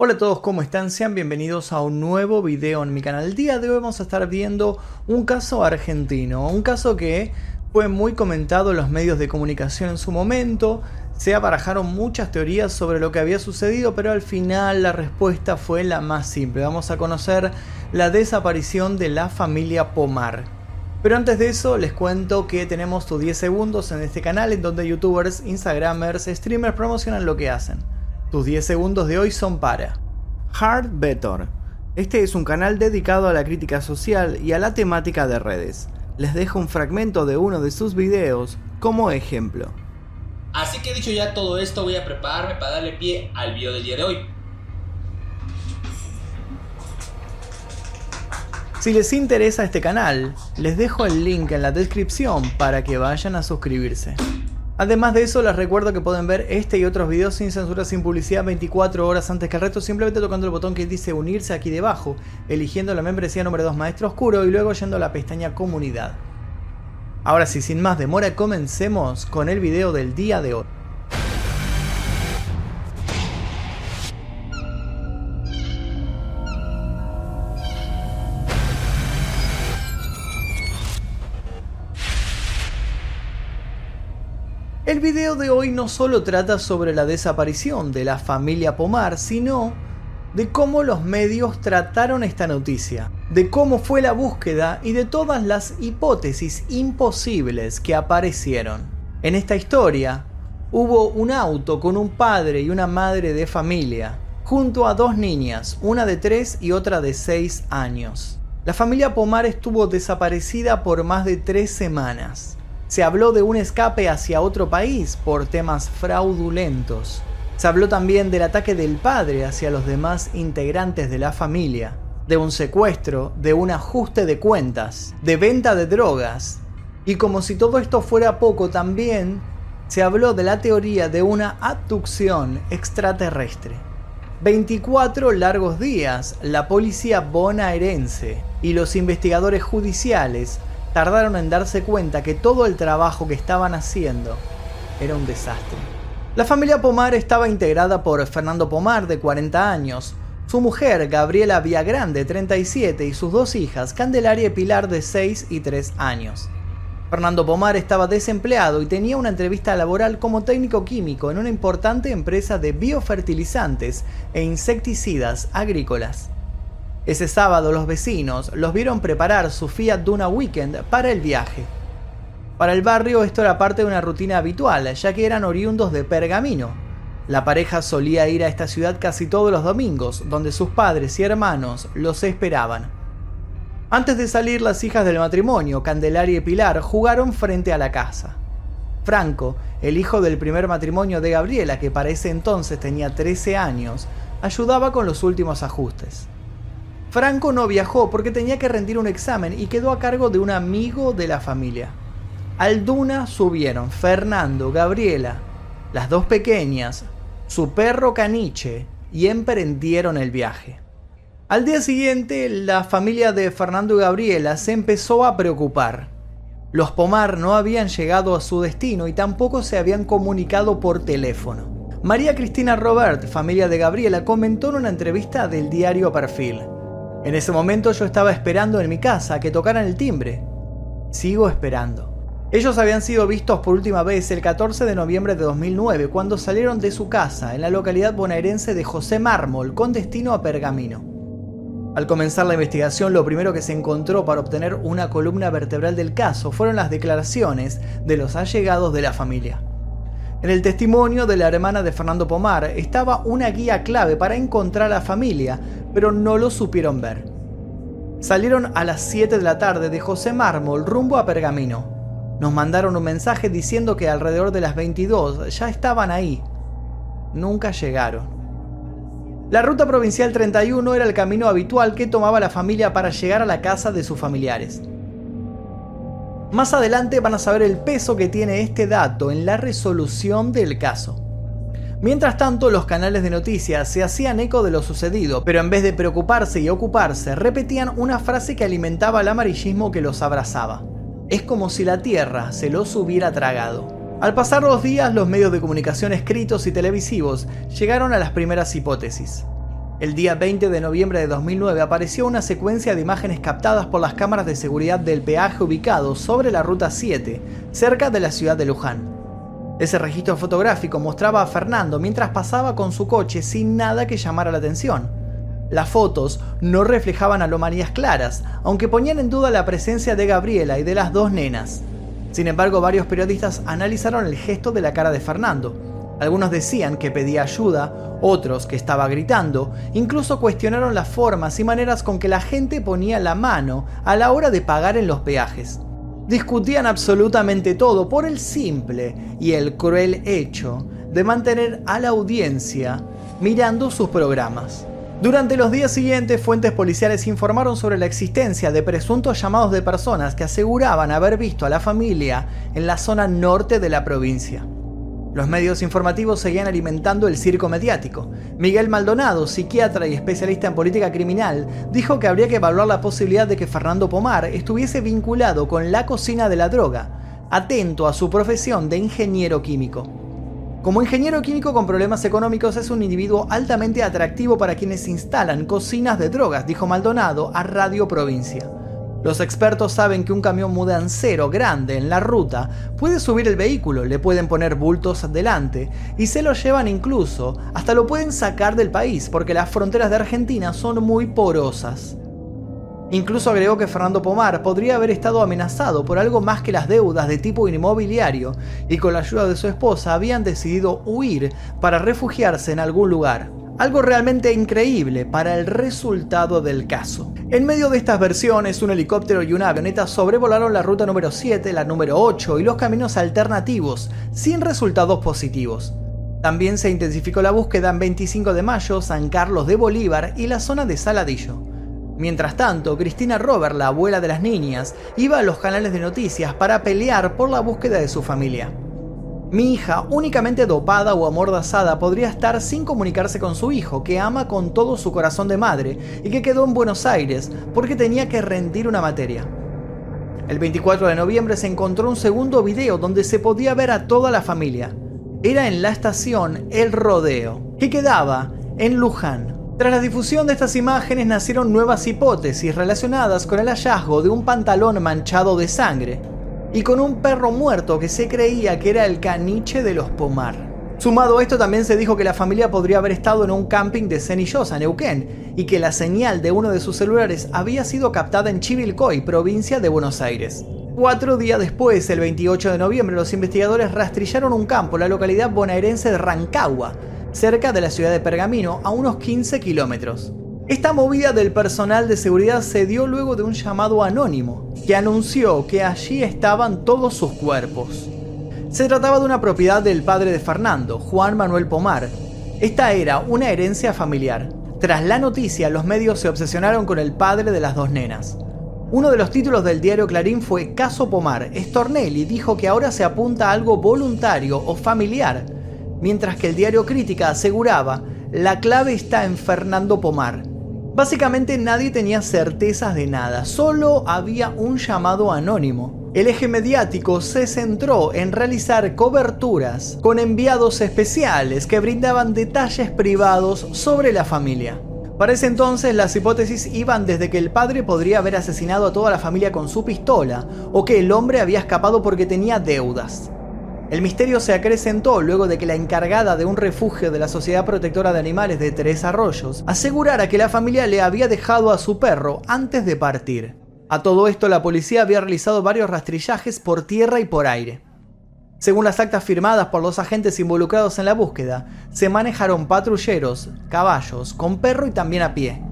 Hola a todos, ¿cómo están? Sean bienvenidos a un nuevo video en mi canal. El día de hoy vamos a estar viendo un caso argentino, un caso que fue muy comentado en los medios de comunicación en su momento, se abarajaron muchas teorías sobre lo que había sucedido, pero al final la respuesta fue la más simple. Vamos a conocer la desaparición de la familia Pomar. Pero antes de eso les cuento que tenemos tus 10 segundos en este canal en donde youtubers, instagramers, streamers promocionan lo que hacen. Tus 10 segundos de hoy son para Hard Better. Este es un canal dedicado a la crítica social y a la temática de redes. Les dejo un fragmento de uno de sus videos como ejemplo. Así que dicho ya todo esto, voy a prepararme para darle pie al video del día de hoy. Si les interesa este canal, les dejo el link en la descripción para que vayan a suscribirse. Además de eso, les recuerdo que pueden ver este y otros videos sin censura, sin publicidad, 24 horas antes que el resto, simplemente tocando el botón que dice unirse aquí debajo, eligiendo la membresía número 2 Maestro Oscuro y luego yendo a la pestaña Comunidad. Ahora sí, sin más demora, comencemos con el video del día de hoy. El video de hoy no solo trata sobre la desaparición de la familia Pomar, sino de cómo los medios trataron esta noticia, de cómo fue la búsqueda y de todas las hipótesis imposibles que aparecieron. En esta historia, hubo un auto con un padre y una madre de familia, junto a dos niñas, una de 3 y otra de 6 años. La familia Pomar estuvo desaparecida por más de tres semanas. Se habló de un escape hacia otro país por temas fraudulentos. Se habló también del ataque del padre hacia los demás integrantes de la familia, de un secuestro, de un ajuste de cuentas, de venta de drogas. Y como si todo esto fuera poco, también se habló de la teoría de una abducción extraterrestre. 24 largos días, la policía bonaerense y los investigadores judiciales tardaron en darse cuenta que todo el trabajo que estaban haciendo era un desastre. La familia Pomar estaba integrada por Fernando Pomar, de 40 años, su mujer, Gabriela Villagrande, 37, y sus dos hijas, Candelaria y Pilar, de 6 y 3 años. Fernando Pomar estaba desempleado y tenía una entrevista laboral como técnico químico en una importante empresa de biofertilizantes e insecticidas agrícolas. Ese sábado los vecinos los vieron preparar su Fiat Duna Weekend para el viaje. Para el barrio esto era parte de una rutina habitual, ya que eran oriundos de Pergamino. La pareja solía ir a esta ciudad casi todos los domingos, donde sus padres y hermanos los esperaban. Antes de salir, las hijas del matrimonio, Candelaria y Pilar, jugaron frente a la casa. Franco, el hijo del primer matrimonio de Gabriela, que para ese entonces tenía 13 años, ayudaba con los últimos ajustes. Franco no viajó porque tenía que rendir un examen y quedó a cargo de un amigo de la familia. Al Duna subieron Fernando, Gabriela, las dos pequeñas, su perro caniche y emprendieron el viaje. Al día siguiente, la familia de Fernando y Gabriela se empezó a preocupar. Los Pomar no habían llegado a su destino y tampoco se habían comunicado por teléfono. María Cristina Robert, familia de Gabriela, comentó en una entrevista del diario Perfil. En ese momento yo estaba esperando en mi casa que tocaran el timbre. Sigo esperando. Ellos habían sido vistos por última vez el 14 de noviembre de 2009 cuando salieron de su casa en la localidad bonaerense de José Mármol con destino a Pergamino. Al comenzar la investigación lo primero que se encontró para obtener una columna vertebral del caso fueron las declaraciones de los allegados de la familia. En el testimonio de la hermana de Fernando Pomar estaba una guía clave para encontrar a la familia, pero no lo supieron ver. Salieron a las 7 de la tarde de José Mármol rumbo a Pergamino. Nos mandaron un mensaje diciendo que alrededor de las 22 ya estaban ahí. Nunca llegaron. La ruta provincial 31 era el camino habitual que tomaba la familia para llegar a la casa de sus familiares. Más adelante van a saber el peso que tiene este dato en la resolución del caso. Mientras tanto, los canales de noticias se hacían eco de lo sucedido, pero en vez de preocuparse y ocuparse, repetían una frase que alimentaba el amarillismo que los abrazaba. Es como si la Tierra se los hubiera tragado. Al pasar los días, los medios de comunicación escritos y televisivos llegaron a las primeras hipótesis. El día 20 de noviembre de 2009 apareció una secuencia de imágenes captadas por las cámaras de seguridad del peaje ubicado sobre la Ruta 7, cerca de la ciudad de Luján. Ese registro fotográfico mostraba a Fernando mientras pasaba con su coche sin nada que llamara la atención. Las fotos no reflejaban anomalías claras, aunque ponían en duda la presencia de Gabriela y de las dos nenas. Sin embargo, varios periodistas analizaron el gesto de la cara de Fernando algunos decían que pedía ayuda, otros que estaba gritando, incluso cuestionaron las formas y maneras con que la gente ponía la mano a la hora de pagar en los peajes. Discutían absolutamente todo por el simple y el cruel hecho de mantener a la audiencia mirando sus programas. Durante los días siguientes, fuentes policiales informaron sobre la existencia de presuntos llamados de personas que aseguraban haber visto a la familia en la zona norte de la provincia. Los medios informativos seguían alimentando el circo mediático. Miguel Maldonado, psiquiatra y especialista en política criminal, dijo que habría que evaluar la posibilidad de que Fernando Pomar estuviese vinculado con la cocina de la droga, atento a su profesión de ingeniero químico. Como ingeniero químico con problemas económicos es un individuo altamente atractivo para quienes instalan cocinas de drogas, dijo Maldonado a Radio Provincia. Los expertos saben que un camión mudancero grande en la ruta puede subir el vehículo, le pueden poner bultos delante y se lo llevan incluso, hasta lo pueden sacar del país porque las fronteras de Argentina son muy porosas. Incluso agregó que Fernando Pomar podría haber estado amenazado por algo más que las deudas de tipo inmobiliario y con la ayuda de su esposa habían decidido huir para refugiarse en algún lugar. Algo realmente increíble para el resultado del caso. En medio de estas versiones, un helicóptero y una avioneta sobrevolaron la ruta número 7, la número 8 y los caminos alternativos, sin resultados positivos. También se intensificó la búsqueda en 25 de mayo, San Carlos de Bolívar y la zona de Saladillo. Mientras tanto, Cristina Robert, la abuela de las niñas, iba a los canales de noticias para pelear por la búsqueda de su familia. Mi hija, únicamente dopada o amordazada, podría estar sin comunicarse con su hijo, que ama con todo su corazón de madre y que quedó en Buenos Aires porque tenía que rendir una materia. El 24 de noviembre se encontró un segundo video donde se podía ver a toda la familia. Era en la estación El Rodeo, que quedaba en Luján. Tras la difusión de estas imágenes nacieron nuevas hipótesis relacionadas con el hallazgo de un pantalón manchado de sangre, y con un perro muerto que se creía que era el caniche de los Pomar. Sumado a esto también se dijo que la familia podría haber estado en un camping de Cenillosa, Neuquén, y que la señal de uno de sus celulares había sido captada en Chivilcoy, provincia de Buenos Aires. Cuatro días después, el 28 de noviembre, los investigadores rastrillaron un campo en la localidad bonaerense de Rancagua, cerca de la ciudad de Pergamino, a unos 15 kilómetros. Esta movida del personal de seguridad se dio luego de un llamado anónimo, que anunció que allí estaban todos sus cuerpos. Se trataba de una propiedad del padre de Fernando, Juan Manuel Pomar. Esta era una herencia familiar. Tras la noticia, los medios se obsesionaron con el padre de las dos nenas. Uno de los títulos del diario Clarín fue Caso Pomar. Stornelli dijo que ahora se apunta a algo voluntario o familiar, mientras que el diario Crítica aseguraba la clave está en Fernando Pomar. Básicamente nadie tenía certezas de nada, solo había un llamado anónimo. El eje mediático se centró en realizar coberturas con enviados especiales que brindaban detalles privados sobre la familia. Para ese entonces las hipótesis iban desde que el padre podría haber asesinado a toda la familia con su pistola o que el hombre había escapado porque tenía deudas. El misterio se acrecentó luego de que la encargada de un refugio de la Sociedad Protectora de Animales de Tres Arroyos asegurara que la familia le había dejado a su perro antes de partir. A todo esto, la policía había realizado varios rastrillajes por tierra y por aire. Según las actas firmadas por los agentes involucrados en la búsqueda, se manejaron patrulleros, caballos, con perro y también a pie.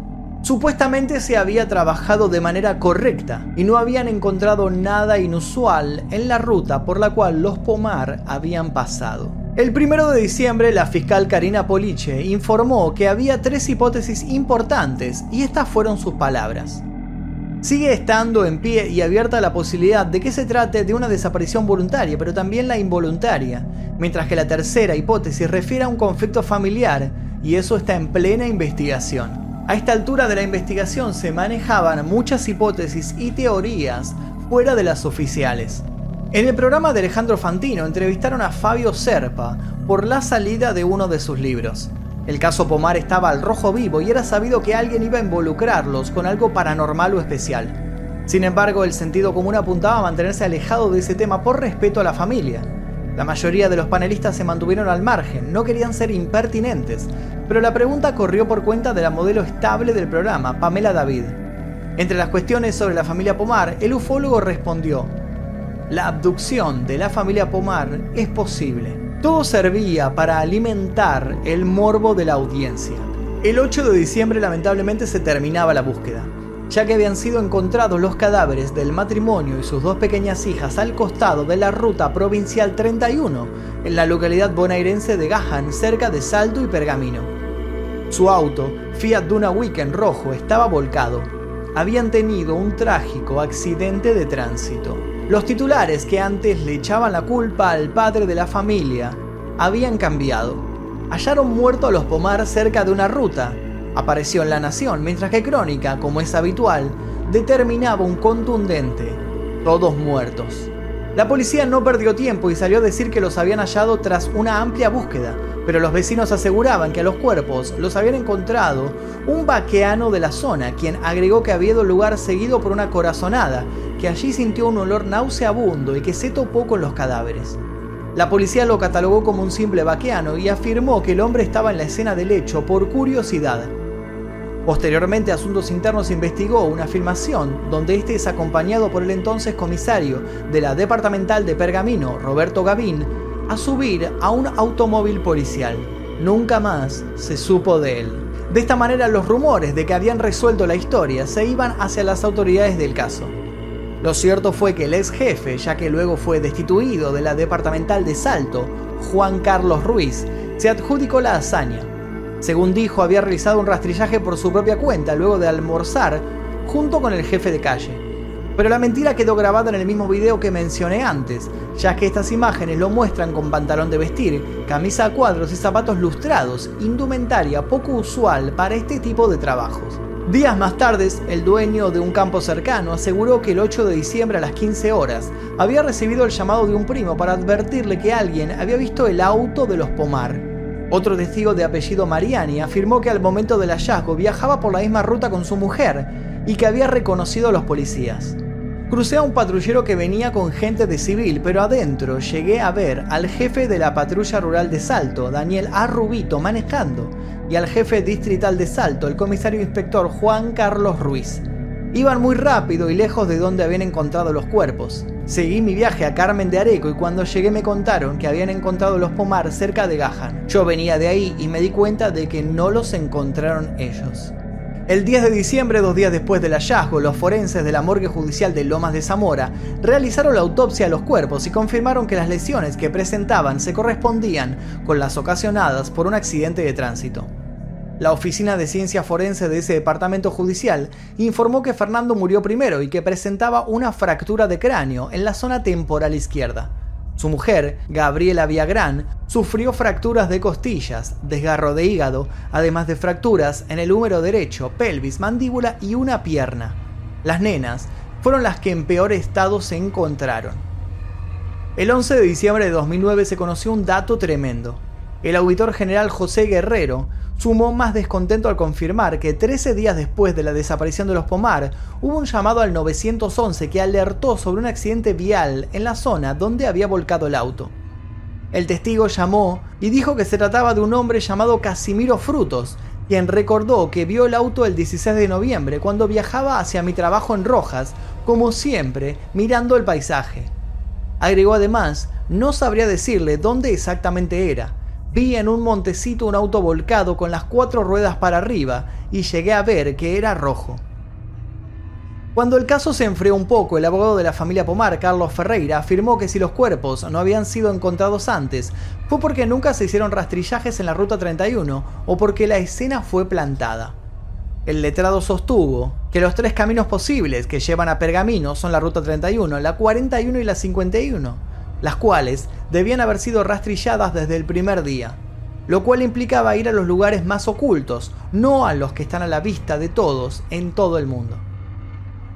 Supuestamente se había trabajado de manera correcta y no habían encontrado nada inusual en la ruta por la cual los Pomar habían pasado. El primero de diciembre, la fiscal Karina Poliche informó que había tres hipótesis importantes y estas fueron sus palabras. Sigue estando en pie y abierta la posibilidad de que se trate de una desaparición voluntaria, pero también la involuntaria, mientras que la tercera hipótesis refiere a un conflicto familiar y eso está en plena investigación. A esta altura de la investigación se manejaban muchas hipótesis y teorías fuera de las oficiales. En el programa de Alejandro Fantino entrevistaron a Fabio Serpa por la salida de uno de sus libros. El caso Pomar estaba al rojo vivo y era sabido que alguien iba a involucrarlos con algo paranormal o especial. Sin embargo, el sentido común apuntaba a mantenerse alejado de ese tema por respeto a la familia. La mayoría de los panelistas se mantuvieron al margen, no querían ser impertinentes, pero la pregunta corrió por cuenta de la modelo estable del programa, Pamela David. Entre las cuestiones sobre la familia Pomar, el ufólogo respondió, la abducción de la familia Pomar es posible. Todo servía para alimentar el morbo de la audiencia. El 8 de diciembre lamentablemente se terminaba la búsqueda, ya que habían sido encontrados los cadáveres del matrimonio y sus dos pequeñas hijas al costado de la ruta provincial 31, en la localidad bonaerense de Gahan, cerca de Salto y Pergamino. Su auto, Fiat Duna Weekend rojo, estaba volcado. Habían tenido un trágico accidente de tránsito. Los titulares que antes le echaban la culpa al padre de la familia habían cambiado. Hallaron muerto a los Pomar cerca de una ruta. Apareció en La Nación, mientras que Crónica, como es habitual, determinaba un contundente, todos muertos. La policía no perdió tiempo y salió a decir que los habían hallado tras una amplia búsqueda, pero los vecinos aseguraban que a los cuerpos los habían encontrado un vaqueano de la zona, quien agregó que había ido lugar seguido por una corazonada, que allí sintió un olor nauseabundo y que se topó con los cadáveres. La policía lo catalogó como un simple vaqueano y afirmó que el hombre estaba en la escena del hecho por curiosidad. Posteriormente, Asuntos Internos investigó una filmación donde este es acompañado por el entonces comisario de la departamental de Pergamino, Roberto Gavín, a subir a un automóvil policial. Nunca más se supo de él. De esta manera los rumores de que habían resuelto la historia se iban hacia las autoridades del caso. Lo cierto fue que el ex jefe, ya que luego fue destituido de la departamental de Salto, Juan Carlos Ruiz, se adjudicó la hazaña. Según dijo, había realizado un rastrillaje por su propia cuenta luego de almorzar junto con el jefe de calle. Pero la mentira quedó grabada en el mismo video que mencioné antes, ya que estas imágenes lo muestran con pantalón de vestir, camisa a cuadros y zapatos lustrados, indumentaria poco usual para este tipo de trabajos. Días más tarde, el dueño de un campo cercano aseguró que el 8 de diciembre a las 15 horas había recibido el llamado de un primo para advertirle que alguien había visto el auto de los Pomar. Otro testigo de apellido Mariani afirmó que al momento del hallazgo viajaba por la misma ruta con su mujer y que había reconocido a los policías. Crucé a un patrullero que venía con gente de civil, pero adentro llegué a ver al jefe de la patrulla rural de Salto, Daniel Arrubito, manejando, y al jefe distrital de Salto, el comisario inspector Juan Carlos Ruiz. Iban muy rápido y lejos de donde habían encontrado los cuerpos. Seguí mi viaje a Carmen de Areco y cuando llegué me contaron que habían encontrado los pomar cerca de Gajan. Yo venía de ahí y me di cuenta de que no los encontraron ellos. El 10 de diciembre, dos días después del hallazgo, los forenses de la morgue judicial de Lomas de Zamora realizaron la autopsia a los cuerpos y confirmaron que las lesiones que presentaban se correspondían con las ocasionadas por un accidente de tránsito. La Oficina de Ciencia Forense de ese departamento judicial informó que Fernando murió primero y que presentaba una fractura de cráneo en la zona temporal izquierda. Su mujer, Gabriela Viagrán, sufrió fracturas de costillas, desgarro de hígado, además de fracturas en el húmero derecho, pelvis, mandíbula y una pierna. Las nenas fueron las que en peor estado se encontraron. El 11 de diciembre de 2009 se conoció un dato tremendo. El auditor general José Guerrero sumó más descontento al confirmar que 13 días después de la desaparición de los Pomar, hubo un llamado al 911 que alertó sobre un accidente vial en la zona donde había volcado el auto. El testigo llamó y dijo que se trataba de un hombre llamado Casimiro Frutos, quien recordó que vio el auto el 16 de noviembre cuando viajaba hacia mi trabajo en Rojas, como siempre, mirando el paisaje. Agregó además, no sabría decirle dónde exactamente era, Vi en un montecito un auto volcado con las cuatro ruedas para arriba y llegué a ver que era rojo. Cuando el caso se enfrió un poco, el abogado de la familia Pomar, Carlos Ferreira, afirmó que si los cuerpos no habían sido encontrados antes, fue porque nunca se hicieron rastrillajes en la Ruta 31 o porque la escena fue plantada. El letrado sostuvo que los tres caminos posibles que llevan a Pergamino son la Ruta 31, la 41 y la 51 las cuales debían haber sido rastrilladas desde el primer día, lo cual implicaba ir a los lugares más ocultos, no a los que están a la vista de todos en todo el mundo.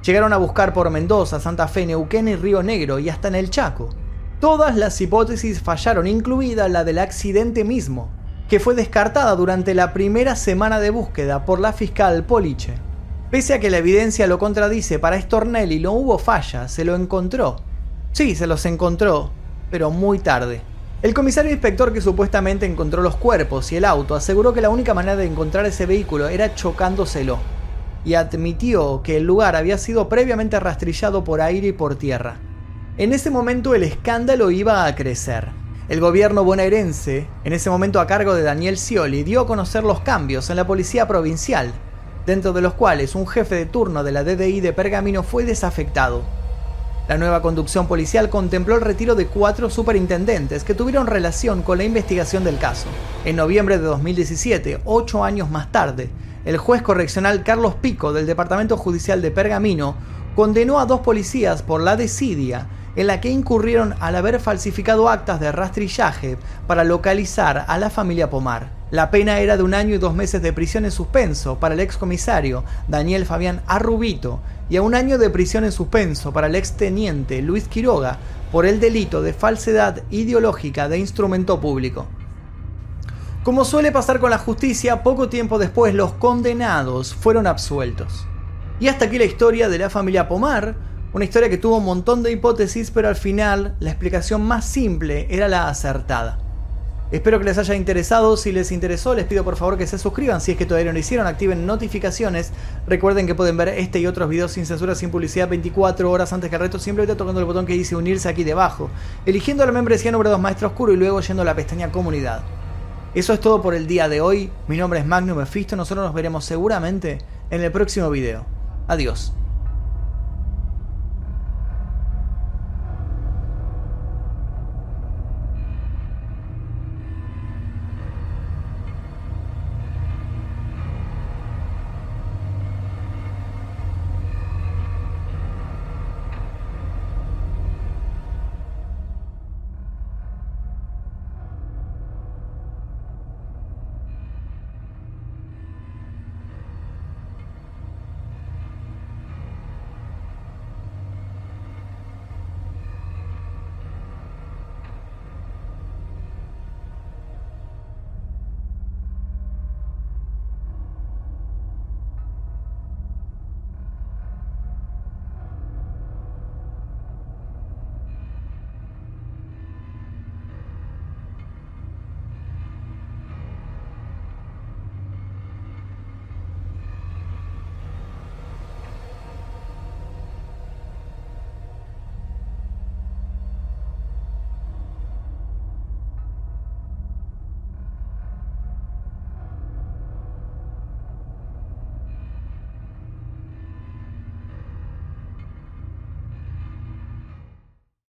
Llegaron a buscar por Mendoza, Santa Fe, Neuquén y Río Negro y hasta en el Chaco. Todas las hipótesis fallaron, incluida la del accidente mismo, que fue descartada durante la primera semana de búsqueda por la fiscal Poliche. Pese a que la evidencia lo contradice, para Stornelli no hubo falla, se lo encontró. Sí, se los encontró, pero muy tarde. El comisario inspector que supuestamente encontró los cuerpos y el auto aseguró que la única manera de encontrar ese vehículo era chocándoselo, y admitió que el lugar había sido previamente rastrillado por aire y por tierra. En ese momento el escándalo iba a crecer. El gobierno bonaerense, en ese momento a cargo de Daniel Scioli, dio a conocer los cambios en la policía provincial, dentro de los cuales un jefe de turno de la DDI de Pergamino fue desafectado. La nueva conducción policial contempló el retiro de cuatro superintendentes que tuvieron relación con la investigación del caso. En noviembre de 2017, ocho años más tarde, el juez correccional Carlos Pico del Departamento Judicial de Pergamino condenó a dos policías por la desidia en la que incurrieron al haber falsificado actas de rastrillaje para localizar a la familia Pomar. La pena era de un año y dos meses de prisión en suspenso para el excomisario Daniel Fabián Arrubito y a un año de prisión en suspenso para el exteniente Luis Quiroga por el delito de falsedad ideológica de instrumento público. Como suele pasar con la justicia, poco tiempo después los condenados fueron absueltos. Y hasta aquí la historia de la familia Pomar, una historia que tuvo un montón de hipótesis, pero al final la explicación más simple era la acertada. Espero que les haya interesado. Si les interesó, les pido por favor que se suscriban. Si es que todavía no lo hicieron, activen notificaciones. Recuerden que pueden ver este y otros videos sin censura, sin publicidad, 24 horas antes que el resto. Simplemente tocando el botón que dice unirse aquí debajo, eligiendo la membresía número 2 Maestro Oscuro y luego yendo a la pestaña Comunidad. Eso es todo por el día de hoy. Mi nombre es Magnum Mephisto. Nosotros nos veremos seguramente en el próximo video. Adiós.